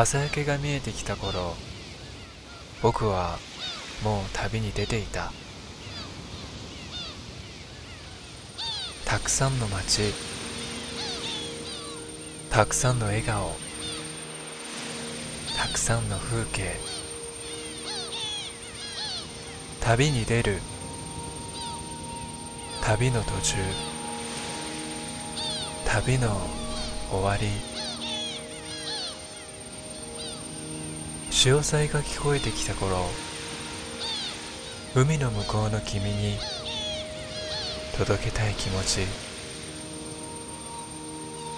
朝焼けが見えてきた頃僕はもう旅に出ていた。たくさんの街たくさんの笑顔たくさんの風景旅に出る旅の途中旅の終わり。潮騒が聞こえてきた頃海の向こうの君に届けたい気持ち。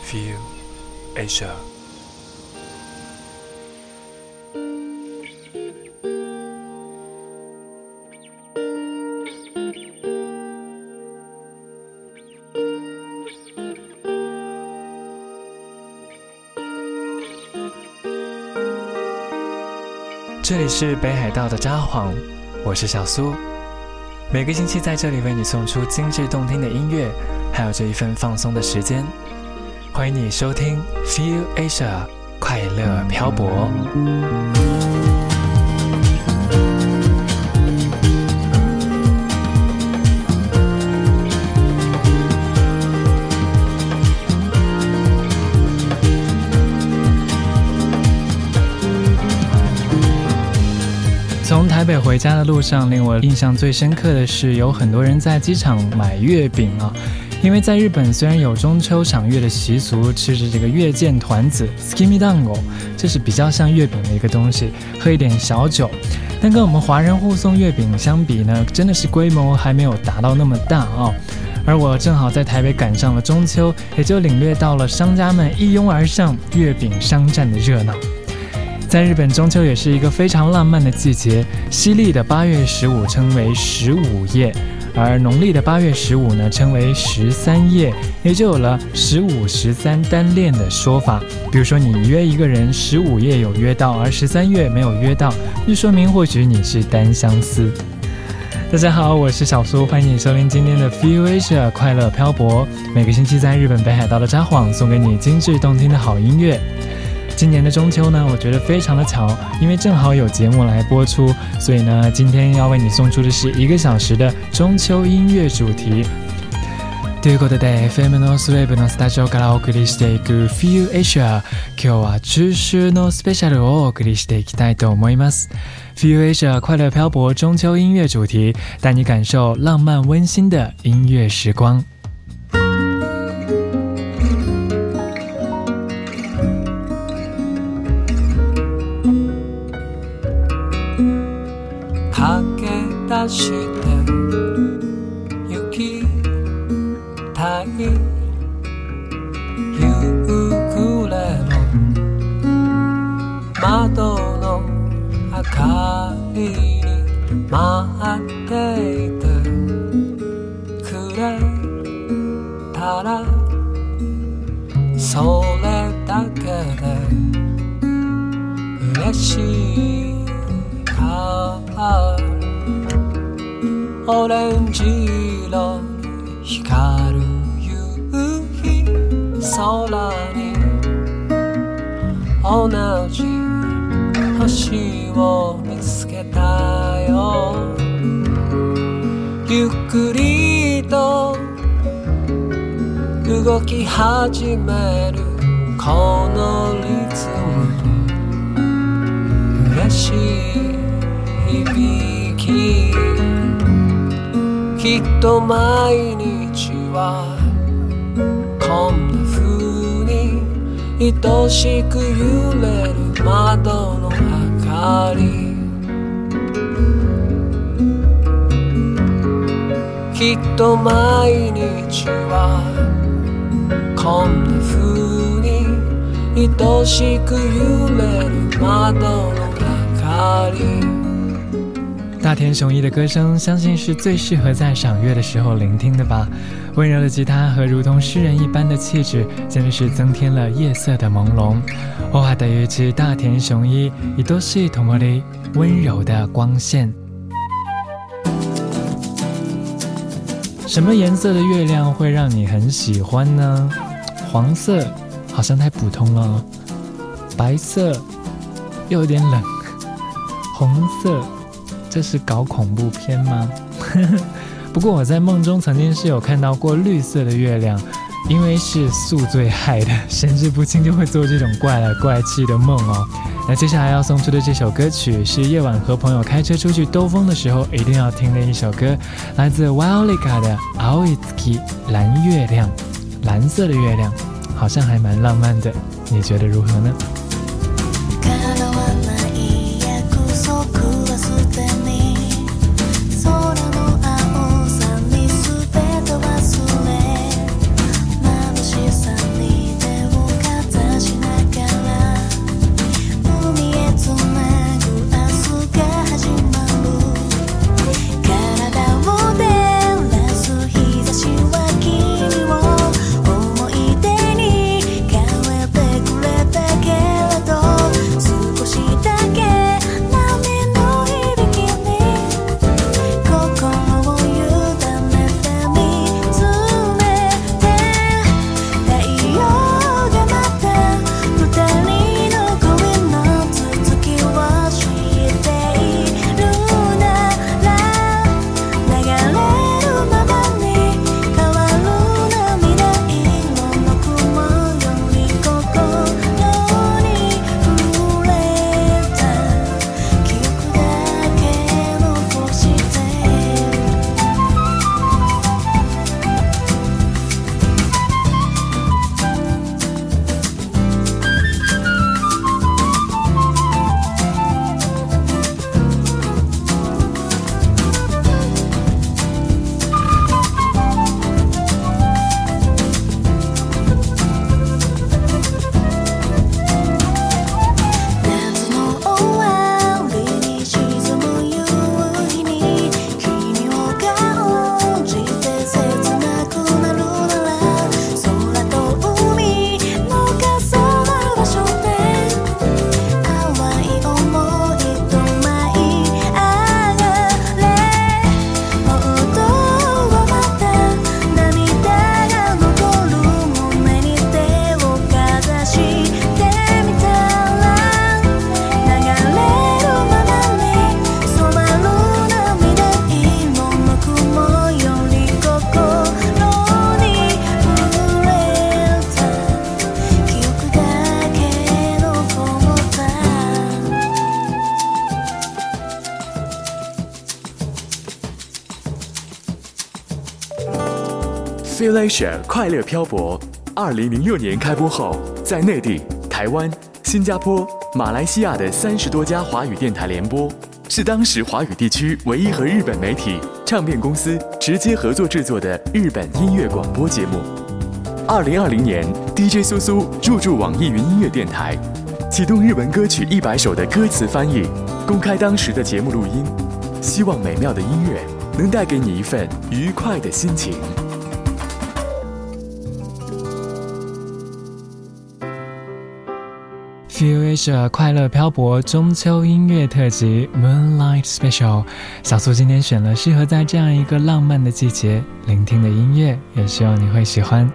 Feel Asia. 这里是北海道的札幌，我是小苏。每个星期在这里为你送出精致动听的音乐，还有这一份放松的时间。欢迎你收听 Feel Asia 快乐漂泊。回家的路上，令我印象最深刻的是，有很多人在机场买月饼啊。因为在日本，虽然有中秋赏月的习俗，吃着这个月见团子 （skimidango），这是比较像月饼的一个东西，喝一点小酒。但跟我们华人互送月饼相比呢，真的是规模还没有达到那么大啊。而我正好在台北赶上了中秋，也就领略到了商家们一拥而上月饼商战的热闹。在日本，中秋也是一个非常浪漫的季节。西历的八月十五称为十五夜，而农历的八月十五呢称为十三夜，也就有了十五、十三单恋的说法。比如说，你约一个人十五夜有约到，而十三月没有约到，就说明或许你是单相思。大家好，我是小苏，欢迎你收听今天的 Feel Asia 快乐漂泊。每个星期在日本北海道的札幌，送给你精致动听的好音乐。今年的中秋呢，我觉得非常的巧，因为正好有节目来播出，所以呢，今天要为你送出的是一个小时的中秋音乐主题。ということで、FM のスウェーブのスタジオからお送りしていく Feel Asia。今日は中秋のスペシャルをお送りしていきたいと思います。Feel Asia 快乐漂泊中秋音乐主题，带你感受浪漫温馨的音乐时光。 出して行きたい夕暮れの窓の明かりに待っていてくれたらそれだけで嬉しい。オレンジ色に光る夕日空に。同じ星を見つけたよ。ゆっくりと動き始めるこのリズム。嬉しい。きっと毎日はこんな風に愛しく揺れる窓の明かり。きっと毎日はこんな風に愛しく揺れる窓の明かり。大田雄一的歌声，相信是最适合在赏月的时候聆听的吧。温柔的吉他和如同诗人一般的气质，真的是增添了夜色的朦胧。欧哈的乐器大田雄一，也都是同么的温柔的光线。什么颜色的月亮会让你很喜欢呢？黄色好像太普通了，白色又有点冷。红色，这是搞恐怖片吗？不过我在梦中曾经是有看到过绿色的月亮，因为是宿醉害的，神志不清就会做这种怪来怪气的梦哦。那接下来要送出的这首歌曲是夜晚和朋友开车出去兜风的时候一定要听的一首歌，来自 w i l i k a 的 aoitski 蓝月亮，蓝色的月亮，好像还蛮浪漫的，你觉得如何呢？快乐漂泊，二零零六年开播后，在内地、台湾、新加坡、马来西亚的三十多家华语电台联播，是当时华语地区唯一和日本媒体唱片公司直接合作制作的日本音乐广播节目。二零二零年，DJ 苏苏入驻网易云音乐电台，启动日文歌曲一百首的歌词翻译，公开当时的节目录音，希望美妙的音乐能带给你一份愉快的心情。Feel Asia 快乐漂泊中秋音乐特辑 Moonlight Special，小苏今天选了适合在这样一个浪漫的季节聆听的音乐，也希望你会喜欢。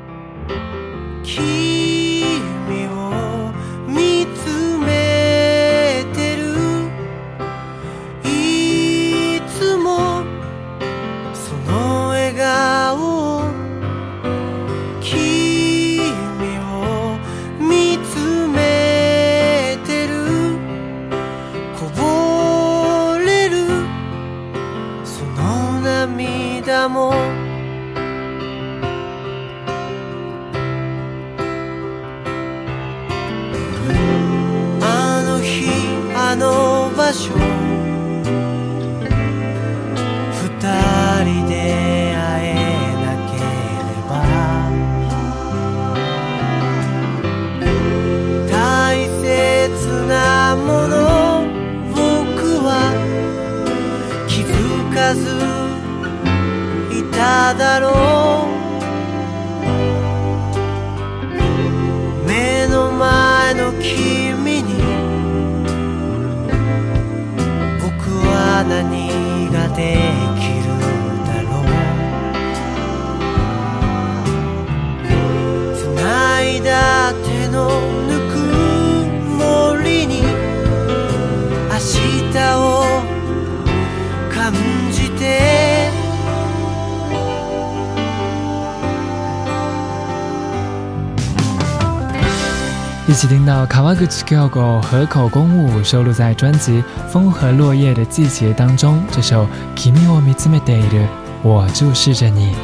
到卡瓦古奇 Q 狗河口公务收录在专辑《风和落叶的季节》当中，这首《Kimi wo mitsumete iru》，我注视着你。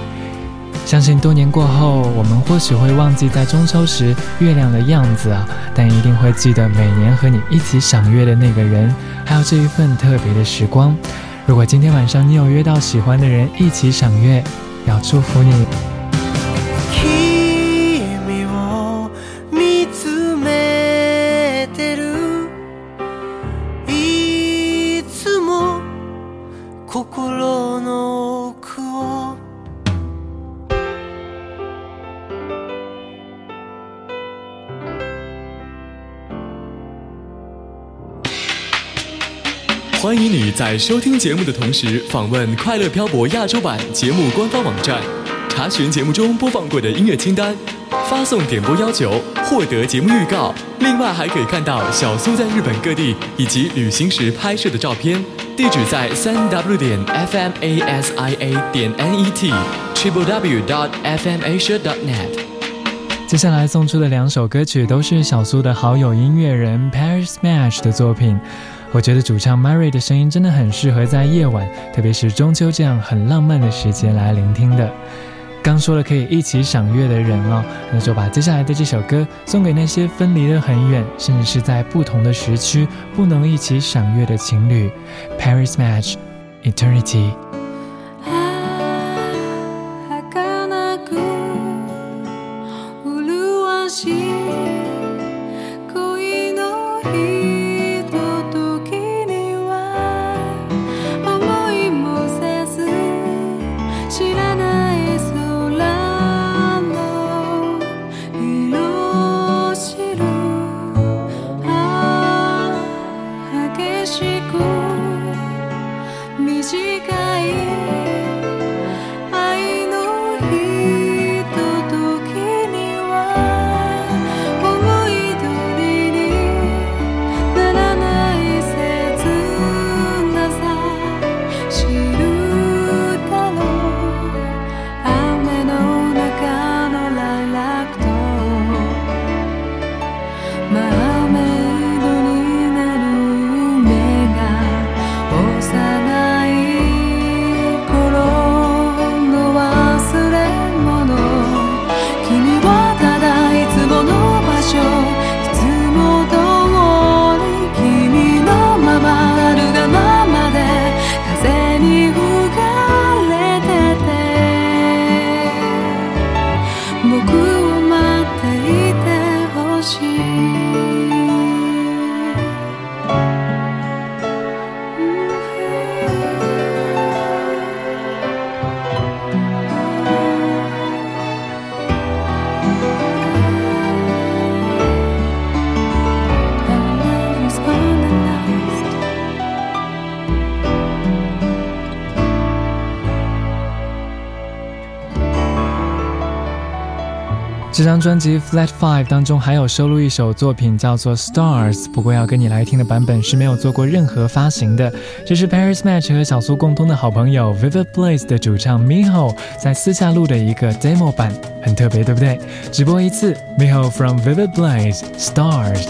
相信多年过后，我们或许会忘记在中秋时月亮的样子啊，但一定会记得每年和你一起赏月的那个人，还有这一份特别的时光。如果今天晚上你有约到喜欢的人一起赏月，要祝福你。在收听节目的同时访问《快乐漂泊》亚洲版节目官方网站，查询节目中播放过的音乐清单，发送点播要求，获得节目预告。另外还可以看到小苏在日本各地以及旅行时拍摄的照片。地址在三 w 点 f m a s i a 点 n e t triple w dot f m asia dot net。接下来送出的两首歌曲都是小苏的好友音乐人 Paris Smash 的作品。我觉得主唱 Mary 的声音真的很适合在夜晚，特别是中秋这样很浪漫的时节来聆听的。刚说了可以一起赏月的人哦，那就把接下来的这首歌送给那些分离得很远，甚至是在不同的时区不能一起赏月的情侣。Paris Match，Eternity 这张专辑《Flat Five》当中还有收录一首作品，叫做《Stars》，不过要跟你来听的版本是没有做过任何发行的。这是 Paris Match 和小苏共通的好朋友 Vivid Blaze 的主唱 Miho 在私下录的一个 demo 版，很特别，对不对？直播一次，Miho from Vivid Blaze，《Stars》。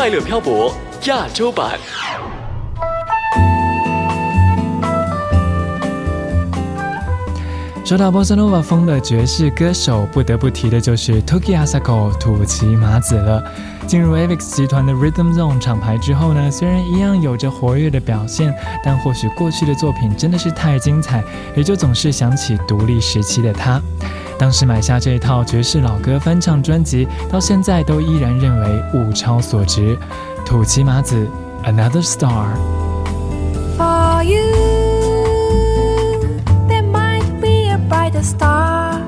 快乐漂泊》亚洲版。说到波斯诺瓦风的爵士歌手，不得不提的就是 Toki Asako 土岐麻子了。进入 Avex 集团的 Rhythm Zone 厂牌之后呢，虽然一样有着活跃的表现，但或许过去的作品真的是太精彩，也就总是想起独立时期的他。当时买下这一套爵士老歌翻唱专辑，到现在都依然认为物超所值。土岐麻子 Another Star。For you, there might be a brighter star,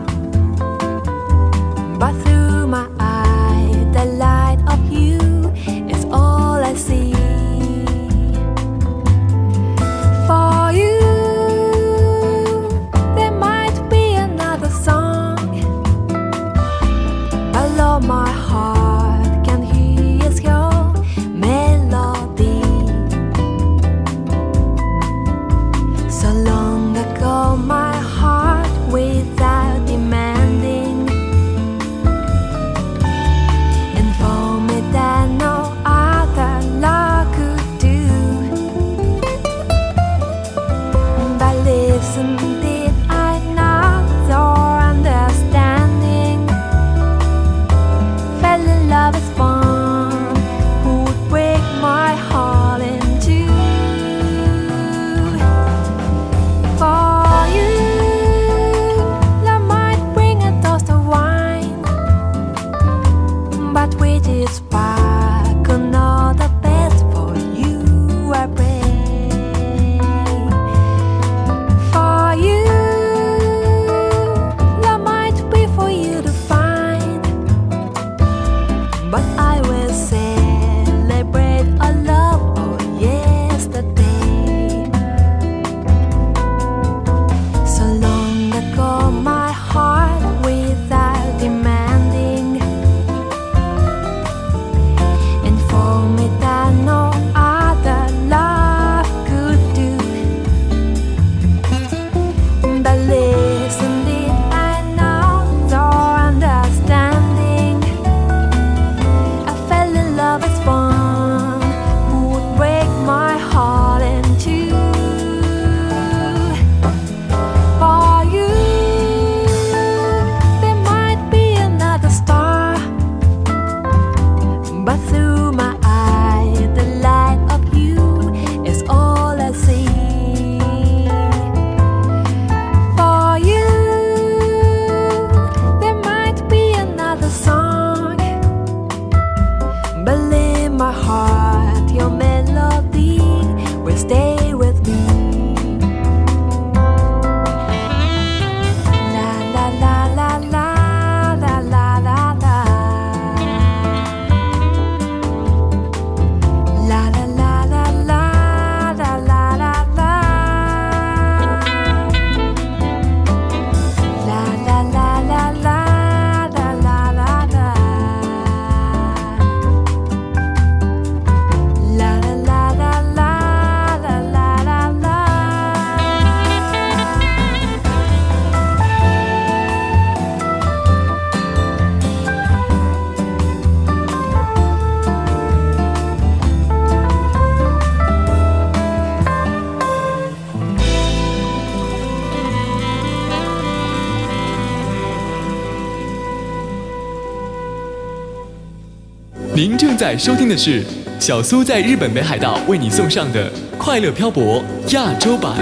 在收听的是小苏在日本北海道为你送上的《快乐漂泊》亚洲版。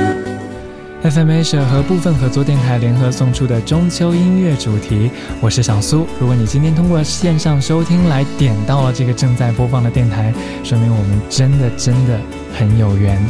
FM Asia 和部分合作电台联合送出的中秋音乐主题，我是小苏。如果你今天通过线上收听来点到了这个正在播放的电台，说明我们真的真的很有缘。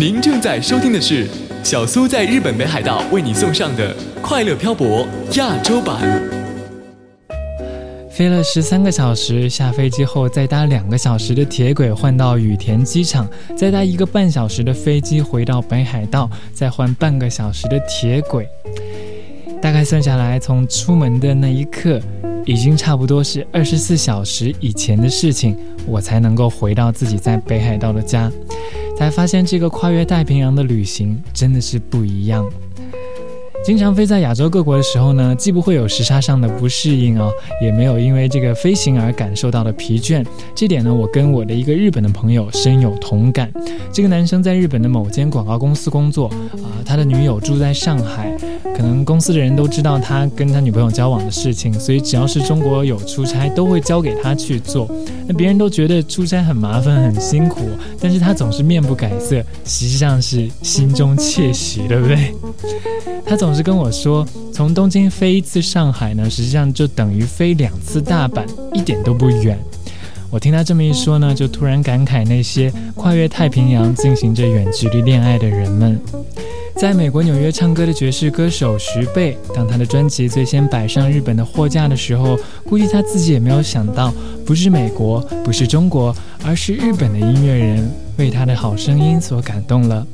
您正在收听的是小苏在日本北海道为你送上的《快乐漂泊》亚洲版。飞了十三个小时，下飞机后再搭两个小时的铁轨换到羽田机场，再搭一个半小时的飞机回到北海道，再换半个小时的铁轨。大概算下来，从出门的那一刻，已经差不多是二十四小时以前的事情，我才能够回到自己在北海道的家。才发现这个跨越太平洋的旅行真的是不一样。经常飞在亚洲各国的时候呢，既不会有时差上的不适应哦，也没有因为这个飞行而感受到的疲倦。这点呢，我跟我的一个日本的朋友深有同感。这个男生在日本的某间广告公司工作，啊、他的女友住在上海，可能公司的人都知道他跟他女朋友交往的事情，所以只要是中国有出差，都会交给他去做。那别人都觉得出差很麻烦、很辛苦，但是他总是面不改色，实际上是心中窃喜，对不对？他总是跟我说，从东京飞一次上海呢，实际上就等于飞两次大阪，一点都不远。我听他这么一说呢，就突然感慨那些跨越太平洋进行着远距离恋爱的人们。在美国纽约唱歌的爵士歌手徐贝，当他的专辑最先摆上日本的货架的时候，估计他自己也没有想到，不是美国，不是中国，而是日本的音乐人为他的好声音所感动了。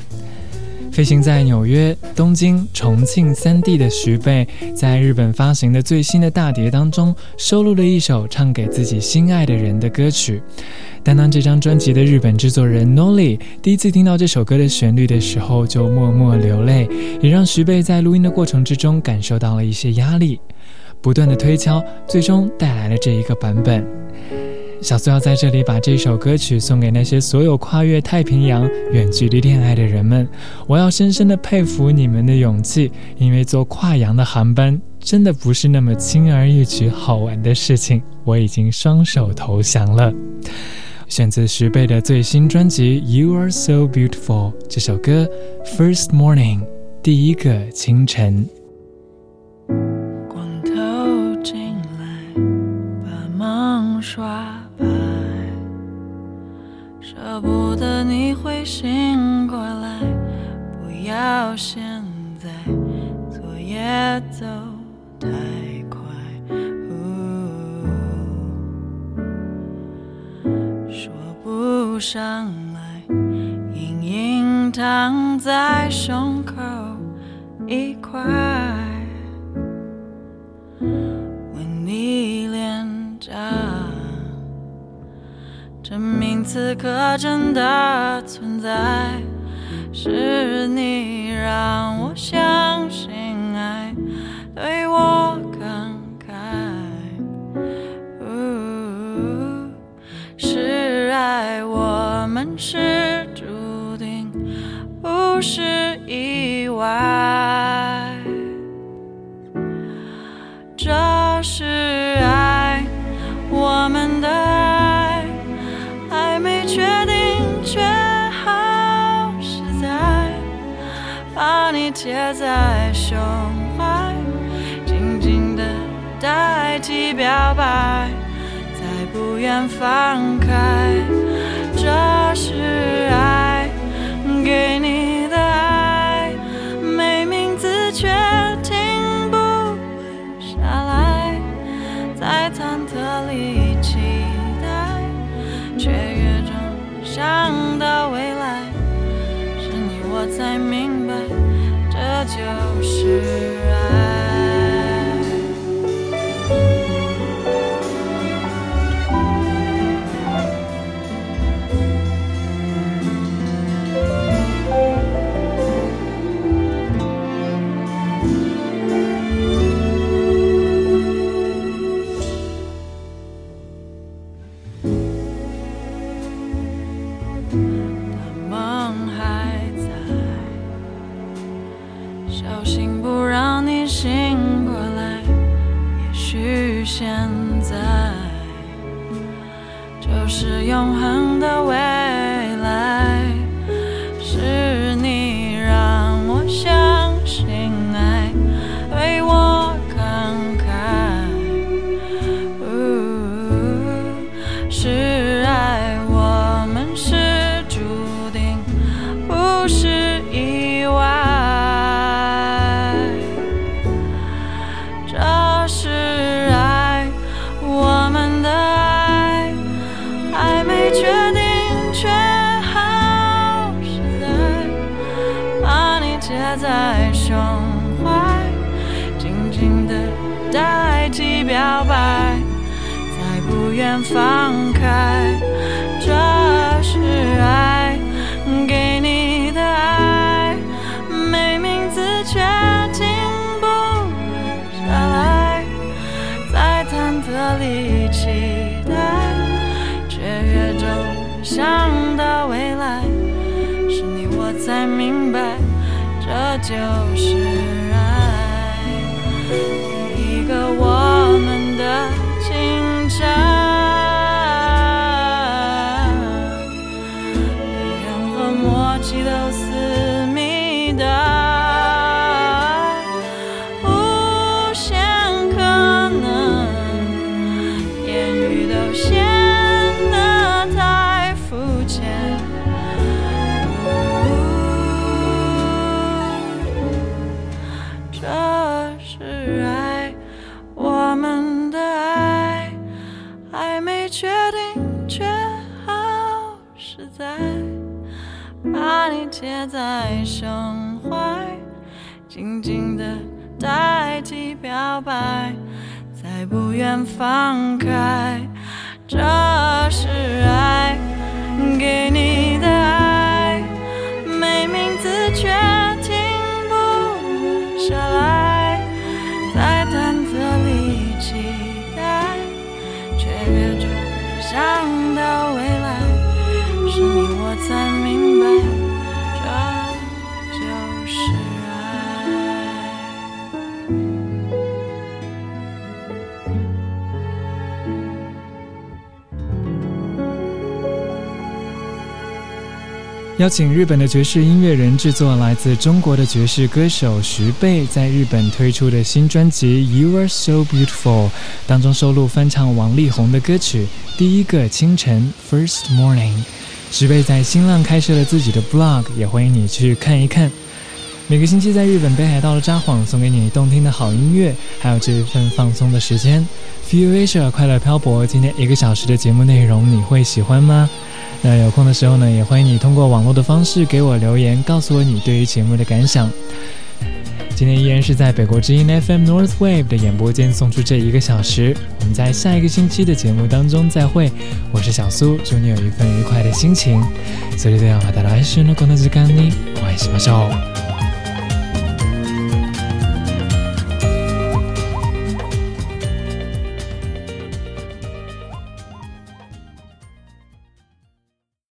飞行在纽约、东京、重庆三地的徐贝，在日本发行的最新的大碟当中，收录了一首唱给自己心爱的人的歌曲。但当这张专辑的日本制作人 Noli 第一次听到这首歌的旋律的时候，就默默流泪，也让徐贝在录音的过程之中感受到了一些压力。不断的推敲，最终带来了这一个版本。小苏要在这里把这首歌曲送给那些所有跨越太平洋、远距离恋爱的人们。我要深深的佩服你们的勇气，因为坐跨洋的航班真的不是那么轻而易举、好玩的事情。我已经双手投降了。选自徐贝的最新专辑《You Are So Beautiful》这首歌《First Morning》第一个清晨。光透进来，把梦刷白，舍不得你会醒过来，不要现在，昨夜走太不上来，隐隐躺在胸口一块。吻你脸颊，证明此刻真的存在。是你让我相信爱，对我是注定，不是意外。这是爱，我们的爱还没确定，却好实在，把你贴在胸怀，静静的代替表白，再不愿放开。是是爱我们的爱还没确定却好实在。把你贴在胸怀静静的代替表白再不愿放贴在胸怀，静静的代替表白，再不愿放开。这是爱，给你的爱，邀请日本的爵士音乐人制作来自中国的爵士歌手徐贝在日本推出的新专辑《You Are So Beautiful》当中收录翻唱王力宏的歌曲《第一个清晨》（First Morning）。徐贝在新浪开设了自己的 blog，也欢迎你去看一看。每个星期在日本北海道的札幌送给你动听的好音乐，还有这一份放松的时间。Feel Asia 快乐漂泊，今天一个小时的节目内容你会喜欢吗？那有空的时候呢，也欢迎你通过网络的方式给我留言，告诉我你对于节目的感想。今天依然是在北国之音 FM North Wave 的演播间送出这一个小时，我们在下一个星期的节目当中再会。我是小苏，祝你有一份愉快的心情。それではまた来週のこの時間にお会いしましょう。